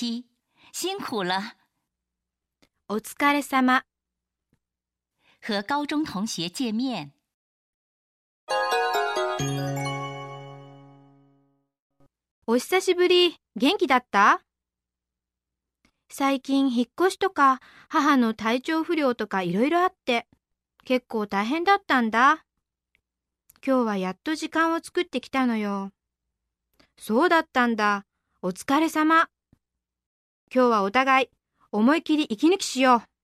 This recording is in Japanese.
辛苦了。お疲れ様。和高中同学见面。お久しぶり。元気だった？最近引っ越しとか母の体調不良とかいろいろあって結構大変だったんだ。今日はやっと時間を作ってきたのよ。そうだったんだ。お疲れ様。今日はお互い思い切り息抜きしよう。